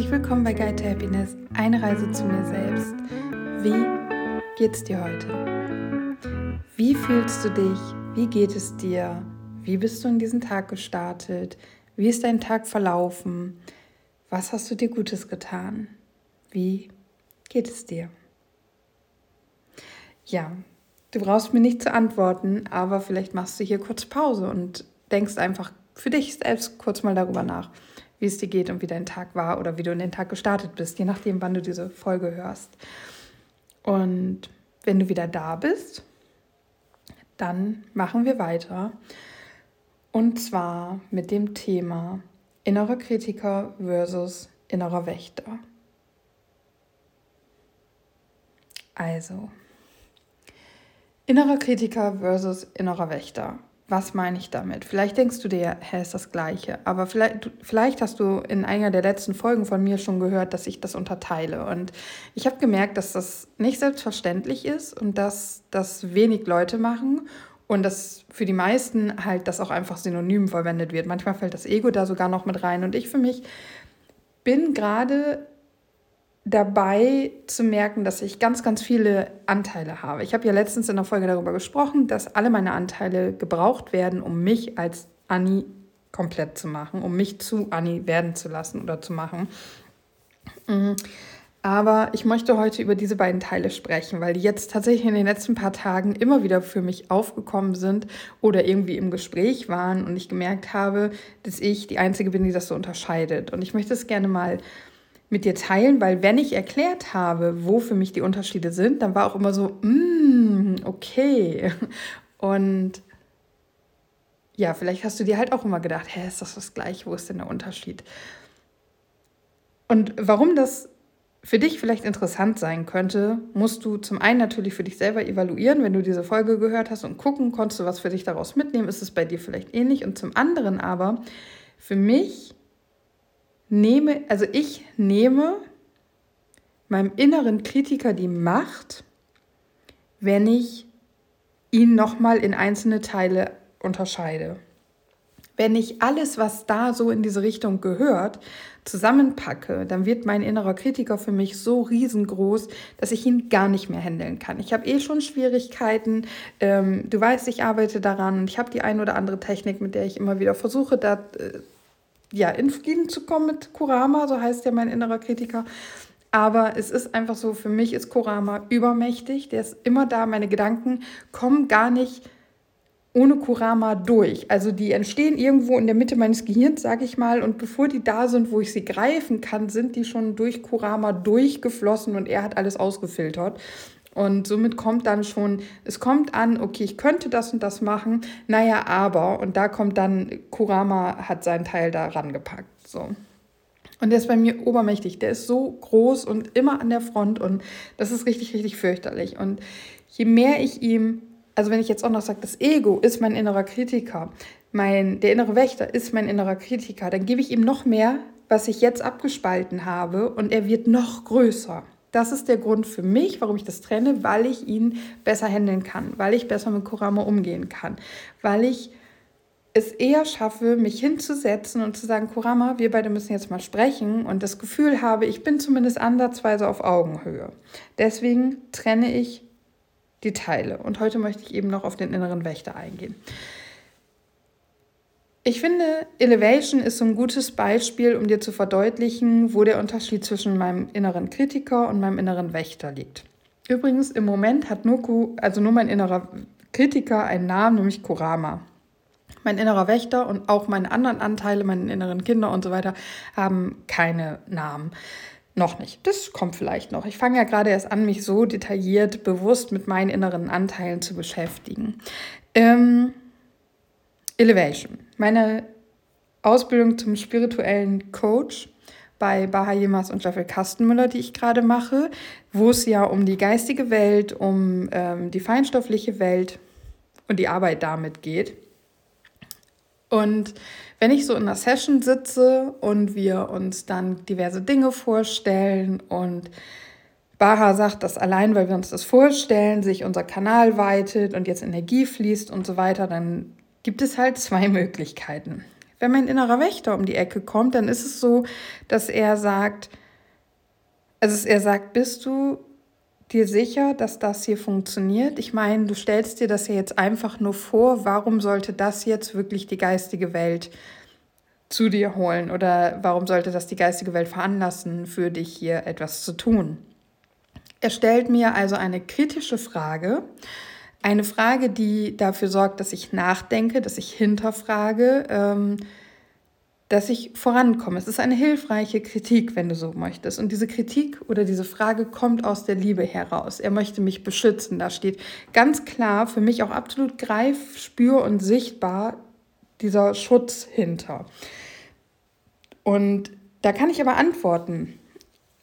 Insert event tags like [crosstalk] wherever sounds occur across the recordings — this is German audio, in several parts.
herzlich willkommen bei Guide to Happiness, eine Reise zu mir selbst. Wie geht's dir heute? Wie fühlst du dich? Wie geht es dir? Wie bist du in diesen Tag gestartet? Wie ist dein Tag verlaufen? Was hast du dir Gutes getan? Wie geht es dir? Ja, du brauchst mir nicht zu antworten, aber vielleicht machst du hier kurz Pause und denkst einfach für dich selbst kurz mal darüber nach wie es dir geht und wie dein Tag war oder wie du in den Tag gestartet bist, je nachdem, wann du diese Folge hörst. Und wenn du wieder da bist, dann machen wir weiter. Und zwar mit dem Thema innerer Kritiker versus innerer Wächter. Also, innerer Kritiker versus innerer Wächter. Was meine ich damit? Vielleicht denkst du dir, hä, ist das Gleiche. Aber vielleicht, vielleicht hast du in einer der letzten Folgen von mir schon gehört, dass ich das unterteile. Und ich habe gemerkt, dass das nicht selbstverständlich ist und dass das wenig Leute machen und dass für die meisten halt das auch einfach synonym verwendet wird. Manchmal fällt das Ego da sogar noch mit rein. Und ich für mich bin gerade dabei zu merken, dass ich ganz, ganz viele Anteile habe. Ich habe ja letztens in der Folge darüber gesprochen, dass alle meine Anteile gebraucht werden, um mich als Annie komplett zu machen, um mich zu Annie werden zu lassen oder zu machen. Mhm. Aber ich möchte heute über diese beiden Teile sprechen, weil die jetzt tatsächlich in den letzten paar Tagen immer wieder für mich aufgekommen sind oder irgendwie im Gespräch waren und ich gemerkt habe, dass ich die Einzige bin, die das so unterscheidet. Und ich möchte es gerne mal mit dir teilen, weil wenn ich erklärt habe, wo für mich die Unterschiede sind, dann war auch immer so, mm, okay. [laughs] Und ja, vielleicht hast du dir halt auch immer gedacht, hä, ist das das gleiche, wo ist denn der Unterschied? Und warum das für dich vielleicht interessant sein könnte, musst du zum einen natürlich für dich selber evaluieren, wenn du diese Folge gehört hast und gucken, konntest du was für dich daraus mitnehmen, ist es bei dir vielleicht ähnlich. Und zum anderen aber, für mich nehme, also ich nehme meinem inneren Kritiker die Macht, wenn ich ihn nochmal in einzelne Teile unterscheide. Wenn ich alles, was da so in diese Richtung gehört, zusammenpacke, dann wird mein innerer Kritiker für mich so riesengroß, dass ich ihn gar nicht mehr handeln kann. Ich habe eh schon Schwierigkeiten. Ähm, du weißt, ich arbeite daran und ich habe die ein oder andere Technik, mit der ich immer wieder versuche, da äh, ja, in Frieden zu kommen mit Kurama, so heißt ja mein innerer Kritiker. Aber es ist einfach so, für mich ist Kurama übermächtig, der ist immer da, meine Gedanken kommen gar nicht ohne Kurama durch. Also die entstehen irgendwo in der Mitte meines Gehirns, sage ich mal, und bevor die da sind, wo ich sie greifen kann, sind die schon durch Kurama durchgeflossen und er hat alles ausgefiltert. Und somit kommt dann schon, es kommt an, okay, ich könnte das und das machen, naja, aber, und da kommt dann, Kurama hat seinen Teil da rangepackt. So. Und der ist bei mir obermächtig. Der ist so groß und immer an der Front und das ist richtig, richtig fürchterlich. Und je mehr ich ihm, also wenn ich jetzt auch noch sage, das Ego ist mein innerer Kritiker, mein, der innere Wächter ist mein innerer Kritiker, dann gebe ich ihm noch mehr, was ich jetzt abgespalten habe und er wird noch größer. Das ist der Grund für mich, warum ich das trenne, weil ich ihn besser handeln kann, weil ich besser mit Kurama umgehen kann, weil ich es eher schaffe, mich hinzusetzen und zu sagen, Kurama, wir beide müssen jetzt mal sprechen und das Gefühl habe, ich bin zumindest ansatzweise auf Augenhöhe. Deswegen trenne ich die Teile und heute möchte ich eben noch auf den inneren Wächter eingehen. Ich finde, Elevation ist so ein gutes Beispiel, um dir zu verdeutlichen, wo der Unterschied zwischen meinem inneren Kritiker und meinem inneren Wächter liegt. Übrigens, im Moment hat nur, also nur mein innerer Kritiker einen Namen, nämlich Kurama. Mein innerer Wächter und auch meine anderen Anteile, meine inneren Kinder und so weiter, haben keine Namen. Noch nicht. Das kommt vielleicht noch. Ich fange ja gerade erst an, mich so detailliert, bewusst mit meinen inneren Anteilen zu beschäftigen. Ähm, Elevation. Meine Ausbildung zum spirituellen Coach bei Baha Yilmaz und Jeffrey Kastenmüller, die ich gerade mache, wo es ja um die geistige Welt, um ähm, die feinstoffliche Welt und die Arbeit damit geht. Und wenn ich so in einer Session sitze und wir uns dann diverse Dinge vorstellen und Baha sagt, dass allein, weil wir uns das vorstellen, sich unser Kanal weitet und jetzt Energie fließt und so weiter, dann gibt es halt zwei Möglichkeiten. Wenn mein innerer Wächter um die Ecke kommt, dann ist es so, dass er sagt, also er sagt, bist du dir sicher, dass das hier funktioniert? Ich meine, du stellst dir das ja jetzt einfach nur vor, warum sollte das jetzt wirklich die geistige Welt zu dir holen oder warum sollte das die geistige Welt veranlassen, für dich hier etwas zu tun? Er stellt mir also eine kritische Frage, eine Frage, die dafür sorgt, dass ich nachdenke, dass ich hinterfrage, ähm, dass ich vorankomme. Es ist eine hilfreiche Kritik, wenn du so möchtest. Und diese Kritik oder diese Frage kommt aus der Liebe heraus. Er möchte mich beschützen. Da steht ganz klar, für mich auch absolut greif, spür und sichtbar dieser Schutz hinter. Und da kann ich aber antworten.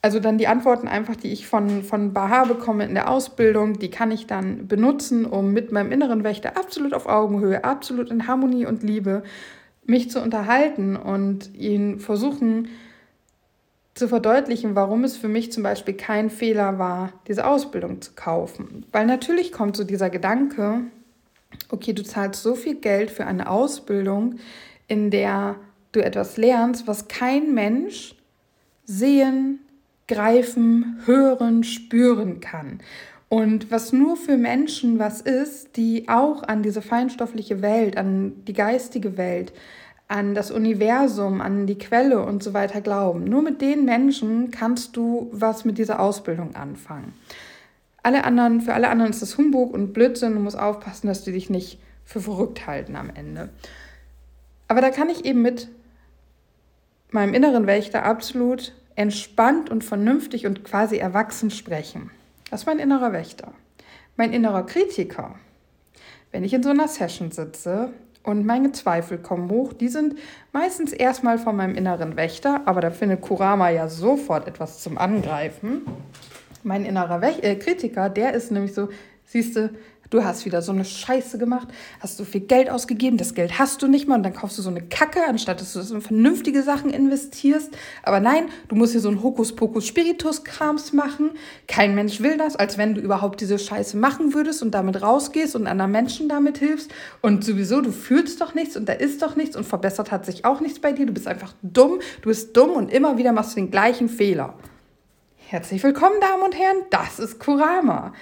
Also dann die Antworten einfach, die ich von, von Baha bekomme in der Ausbildung, die kann ich dann benutzen, um mit meinem inneren Wächter absolut auf Augenhöhe, absolut in Harmonie und Liebe mich zu unterhalten und ihn versuchen zu verdeutlichen, warum es für mich zum Beispiel kein Fehler war, diese Ausbildung zu kaufen. Weil natürlich kommt so dieser Gedanke, okay, du zahlst so viel Geld für eine Ausbildung, in der du etwas lernst, was kein Mensch sehen, greifen, hören, spüren kann. Und was nur für Menschen was ist, die auch an diese feinstoffliche Welt, an die geistige Welt, an das Universum, an die Quelle und so weiter glauben. Nur mit den Menschen kannst du was mit dieser Ausbildung anfangen. Alle anderen, für alle anderen ist das Humbug und Blödsinn. Du musst aufpassen, dass die dich nicht für verrückt halten am Ende. Aber da kann ich eben mit meinem inneren Wächter absolut entspannt und vernünftig und quasi erwachsen sprechen. Das ist mein innerer Wächter. Mein innerer Kritiker, wenn ich in so einer Session sitze und meine Zweifel kommen hoch, die sind meistens erstmal von meinem inneren Wächter, aber da findet Kurama ja sofort etwas zum Angreifen. Mein innerer äh, Kritiker, der ist nämlich so, siehst du, Du hast wieder so eine Scheiße gemacht, hast so viel Geld ausgegeben, das Geld hast du nicht mal und dann kaufst du so eine Kacke, anstatt dass du das in vernünftige Sachen investierst. Aber nein, du musst hier so ein Hokuspokus-Spiritus-Krams machen. Kein Mensch will das, als wenn du überhaupt diese Scheiße machen würdest und damit rausgehst und anderen Menschen damit hilfst. Und sowieso, du fühlst doch nichts und da ist doch nichts und verbessert hat sich auch nichts bei dir. Du bist einfach dumm, du bist dumm und immer wieder machst du den gleichen Fehler. Herzlich willkommen, Damen und Herren, das ist Kurama.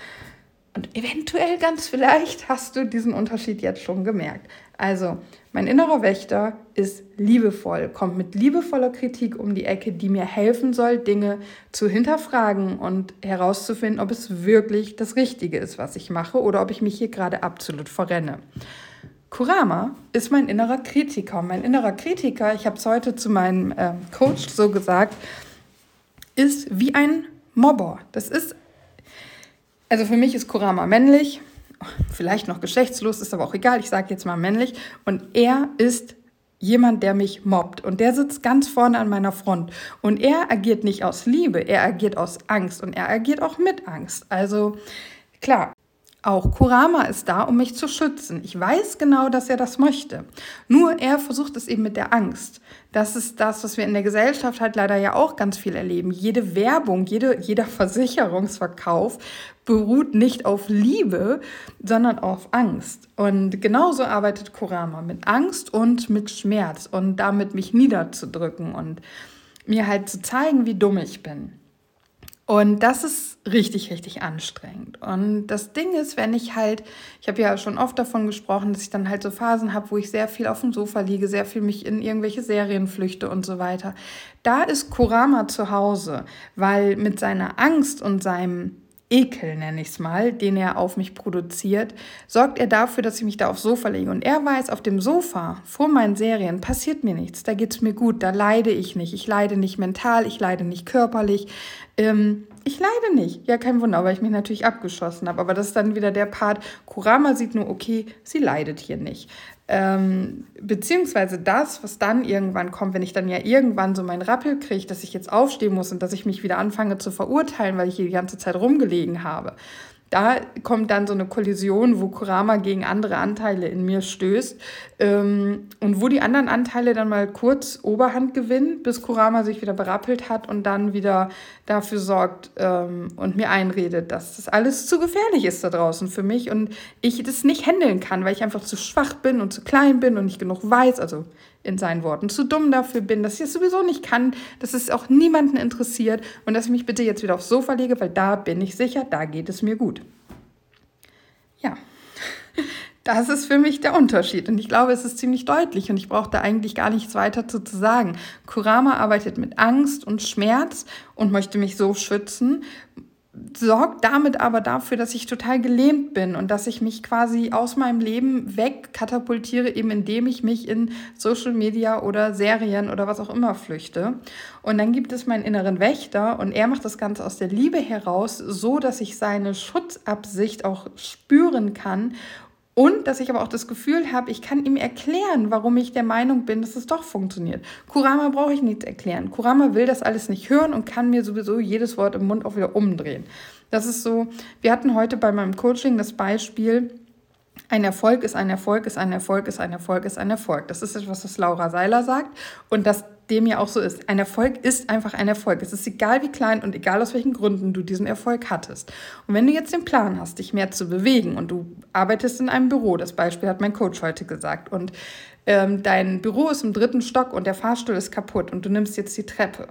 Und eventuell ganz vielleicht hast du diesen Unterschied jetzt schon gemerkt. Also, mein innerer Wächter ist liebevoll, kommt mit liebevoller Kritik um die Ecke, die mir helfen soll, Dinge zu hinterfragen und herauszufinden, ob es wirklich das Richtige ist, was ich mache oder ob ich mich hier gerade absolut verrenne. Kurama ist mein innerer Kritiker. Mein innerer Kritiker, ich habe es heute zu meinem äh, Coach so gesagt, ist wie ein Mobber. Das ist also für mich ist Kurama männlich, vielleicht noch geschlechtslos, ist aber auch egal, ich sage jetzt mal männlich. Und er ist jemand, der mich mobbt. Und der sitzt ganz vorne an meiner Front. Und er agiert nicht aus Liebe, er agiert aus Angst und er agiert auch mit Angst. Also klar, auch Kurama ist da, um mich zu schützen. Ich weiß genau, dass er das möchte. Nur er versucht es eben mit der Angst. Das ist das, was wir in der Gesellschaft halt leider ja auch ganz viel erleben. Jede Werbung, jede, jeder Versicherungsverkauf beruht nicht auf Liebe, sondern auf Angst. Und genauso arbeitet Kurama mit Angst und mit Schmerz und damit mich niederzudrücken und mir halt zu zeigen, wie dumm ich bin. Und das ist richtig, richtig anstrengend. Und das Ding ist, wenn ich halt, ich habe ja schon oft davon gesprochen, dass ich dann halt so Phasen habe, wo ich sehr viel auf dem Sofa liege, sehr viel mich in irgendwelche Serien flüchte und so weiter. Da ist Kurama zu Hause, weil mit seiner Angst und seinem Ekel, nenne ich es mal, den er auf mich produziert, sorgt er dafür, dass ich mich da aufs Sofa lege. Und er weiß, auf dem Sofa vor meinen Serien passiert mir nichts, da geht es mir gut, da leide ich nicht. Ich leide nicht mental, ich leide nicht körperlich. Ähm, ich leide nicht. Ja, kein Wunder, weil ich mich natürlich abgeschossen habe. Aber das ist dann wieder der Part, Kurama sieht nur, okay, sie leidet hier nicht. Ähm, beziehungsweise das, was dann irgendwann kommt, wenn ich dann ja irgendwann so meinen Rappel kriege, dass ich jetzt aufstehen muss und dass ich mich wieder anfange zu verurteilen, weil ich hier die ganze Zeit rumgelegen habe. Da kommt dann so eine Kollision, wo Kurama gegen andere Anteile in mir stößt ähm, und wo die anderen Anteile dann mal kurz Oberhand gewinnen, bis Kurama sich wieder berappelt hat und dann wieder dafür sorgt ähm, und mir einredet, dass das alles zu gefährlich ist da draußen für mich und ich das nicht handeln kann, weil ich einfach zu schwach bin und zu klein bin und nicht genug weiß, also in seinen Worten zu dumm dafür bin, dass ich es sowieso nicht kann, dass es auch niemanden interessiert und dass ich mich bitte jetzt wieder aufs Sofa lege, weil da bin ich sicher, da geht es mir gut. Ja, [laughs] das ist für mich der Unterschied und ich glaube, es ist ziemlich deutlich und ich brauche da eigentlich gar nichts weiter zu, zu sagen. Kurama arbeitet mit Angst und Schmerz und möchte mich so schützen sorgt damit aber dafür, dass ich total gelähmt bin und dass ich mich quasi aus meinem Leben wegkatapultiere, eben indem ich mich in Social Media oder Serien oder was auch immer flüchte. Und dann gibt es meinen inneren Wächter und er macht das Ganze aus der Liebe heraus, so dass ich seine Schutzabsicht auch spüren kann und dass ich aber auch das Gefühl habe, ich kann ihm erklären, warum ich der Meinung bin, dass es doch funktioniert. Kurama brauche ich nichts erklären. Kurama will das alles nicht hören und kann mir sowieso jedes Wort im Mund auch wieder umdrehen. Das ist so, wir hatten heute bei meinem Coaching das Beispiel, ein Erfolg ist ein Erfolg, ist ein Erfolg, ist ein Erfolg, ist ein Erfolg. Das ist etwas, was Laura Seiler sagt. Und das dem ja auch so ist. Ein Erfolg ist einfach ein Erfolg. Es ist egal, wie klein und egal aus welchen Gründen du diesen Erfolg hattest. Und wenn du jetzt den Plan hast, dich mehr zu bewegen und du arbeitest in einem Büro, das Beispiel hat mein Coach heute gesagt, und ähm, dein Büro ist im dritten Stock und der Fahrstuhl ist kaputt und du nimmst jetzt die Treppe,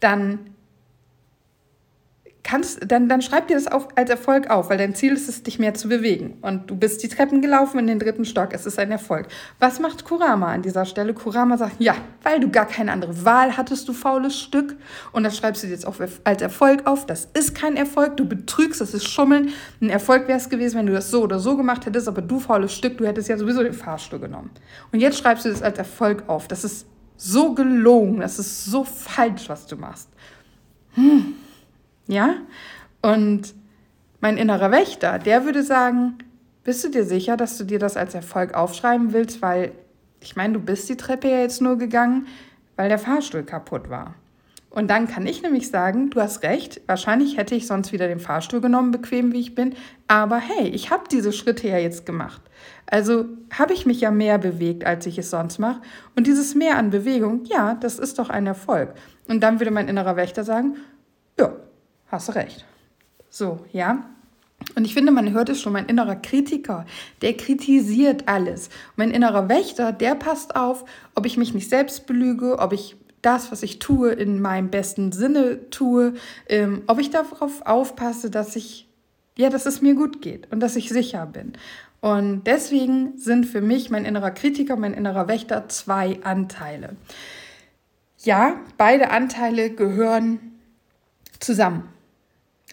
dann kannst, dann, dann schreib dir das auf, als Erfolg auf, weil dein Ziel ist es, dich mehr zu bewegen. Und du bist die Treppen gelaufen in den dritten Stock. Es ist ein Erfolg. Was macht Kurama an dieser Stelle? Kurama sagt, ja, weil du gar keine andere Wahl hattest, du faules Stück. Und das schreibst du dir jetzt auch als Erfolg auf. Das ist kein Erfolg. Du betrügst, das ist Schummeln. Ein Erfolg wäre es gewesen, wenn du das so oder so gemacht hättest, aber du faules Stück, du hättest ja sowieso den Fahrstuhl genommen. Und jetzt schreibst du das als Erfolg auf. Das ist so gelogen. Das ist so falsch, was du machst. Hm. Ja? Und mein innerer Wächter, der würde sagen, bist du dir sicher, dass du dir das als Erfolg aufschreiben willst, weil ich meine, du bist die Treppe ja jetzt nur gegangen, weil der Fahrstuhl kaputt war. Und dann kann ich nämlich sagen, du hast recht, wahrscheinlich hätte ich sonst wieder den Fahrstuhl genommen, bequem wie ich bin, aber hey, ich habe diese Schritte ja jetzt gemacht. Also habe ich mich ja mehr bewegt, als ich es sonst mache. Und dieses Mehr an Bewegung, ja, das ist doch ein Erfolg. Und dann würde mein innerer Wächter sagen, ja, hast du recht. So, ja. Und ich finde, man hört es schon, mein innerer Kritiker, der kritisiert alles. Mein innerer Wächter, der passt auf, ob ich mich nicht selbst belüge, ob ich das, was ich tue, in meinem besten Sinne tue, ähm, ob ich darauf aufpasse, dass ich, ja, dass es mir gut geht und dass ich sicher bin. Und deswegen sind für mich mein innerer Kritiker, mein innerer Wächter zwei Anteile. Ja, beide Anteile gehören zusammen.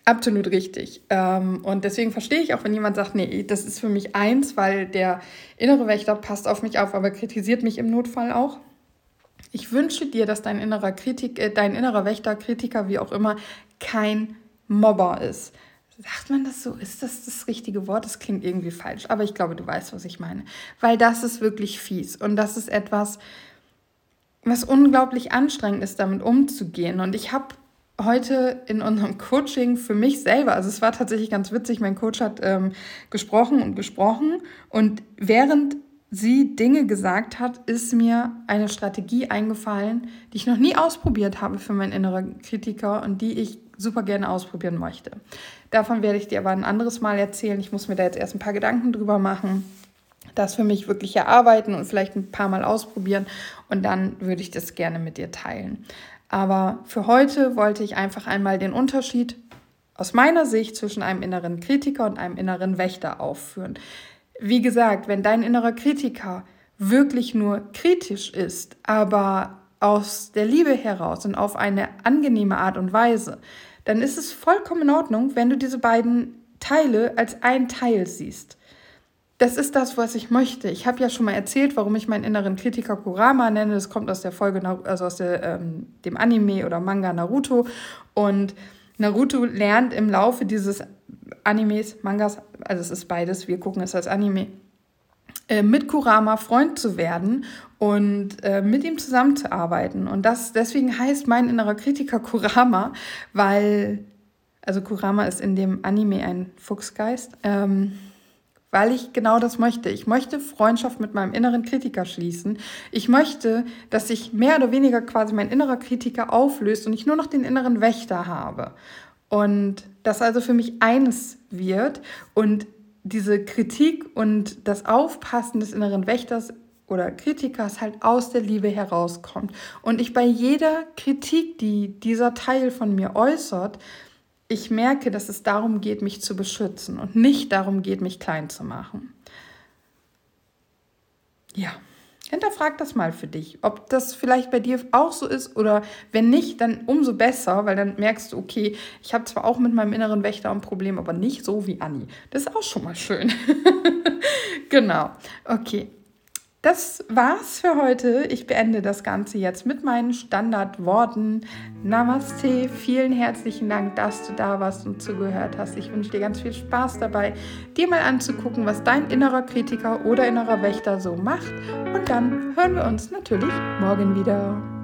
Absolut richtig. Ähm, und deswegen verstehe ich auch, wenn jemand sagt, nee, das ist für mich eins, weil der innere Wächter passt auf mich auf, aber kritisiert mich im Notfall auch. Ich wünsche dir, dass dein innerer Kritik, äh, dein innerer Wächter, Kritiker, wie auch immer, kein Mobber ist. Sagt man das so? Ist das das richtige Wort? Das klingt irgendwie falsch, aber ich glaube, du weißt, was ich meine. Weil das ist wirklich fies und das ist etwas, was unglaublich anstrengend ist, damit umzugehen. Und ich habe heute in unserem [laughs] Coaching für mich selber, also es war tatsächlich ganz witzig, mein Coach hat ähm, gesprochen und gesprochen und während sie Dinge gesagt hat, ist mir eine Strategie eingefallen, die ich noch nie ausprobiert habe für meinen inneren Kritiker und die ich super gerne ausprobieren möchte. Davon werde ich dir aber ein anderes Mal erzählen. Ich muss mir da jetzt erst ein paar Gedanken drüber machen, das für mich wirklich erarbeiten und vielleicht ein paar Mal ausprobieren und dann würde ich das gerne mit dir teilen. Aber für heute wollte ich einfach einmal den Unterschied aus meiner Sicht zwischen einem inneren Kritiker und einem inneren Wächter aufführen. Wie gesagt, wenn dein innerer Kritiker wirklich nur kritisch ist, aber aus der Liebe heraus und auf eine angenehme Art und Weise, dann ist es vollkommen in Ordnung, wenn du diese beiden Teile als ein Teil siehst das ist das, was ich möchte. Ich habe ja schon mal erzählt, warum ich meinen inneren Kritiker Kurama nenne. Das kommt aus der Folge, also aus der, ähm, dem Anime oder Manga Naruto. Und Naruto lernt im Laufe dieses Animes, Mangas, also es ist beides, wir gucken es als Anime, äh, mit Kurama Freund zu werden und äh, mit ihm zusammenzuarbeiten. Und das deswegen heißt mein innerer Kritiker Kurama, weil Also Kurama ist in dem Anime ein Fuchsgeist. Ähm, weil ich genau das möchte. Ich möchte Freundschaft mit meinem inneren Kritiker schließen. Ich möchte, dass sich mehr oder weniger quasi mein innerer Kritiker auflöst und ich nur noch den inneren Wächter habe. Und das also für mich eines wird und diese Kritik und das Aufpassen des inneren Wächters oder Kritikers halt aus der Liebe herauskommt. Und ich bei jeder Kritik, die dieser Teil von mir äußert, ich merke, dass es darum geht, mich zu beschützen und nicht darum geht, mich klein zu machen. Ja, hinterfrag das mal für dich, ob das vielleicht bei dir auch so ist oder wenn nicht, dann umso besser, weil dann merkst du, okay, ich habe zwar auch mit meinem inneren Wächter ein Problem, aber nicht so wie Anni. Das ist auch schon mal schön. [laughs] genau. Okay, das war's für heute. Ich beende das Ganze jetzt mit meinen Standardworten. Namaste, vielen herzlichen Dank, dass du da warst und zugehört hast. Ich wünsche dir ganz viel Spaß dabei, dir mal anzugucken, was dein innerer Kritiker oder innerer Wächter so macht. Und dann hören wir uns natürlich morgen wieder.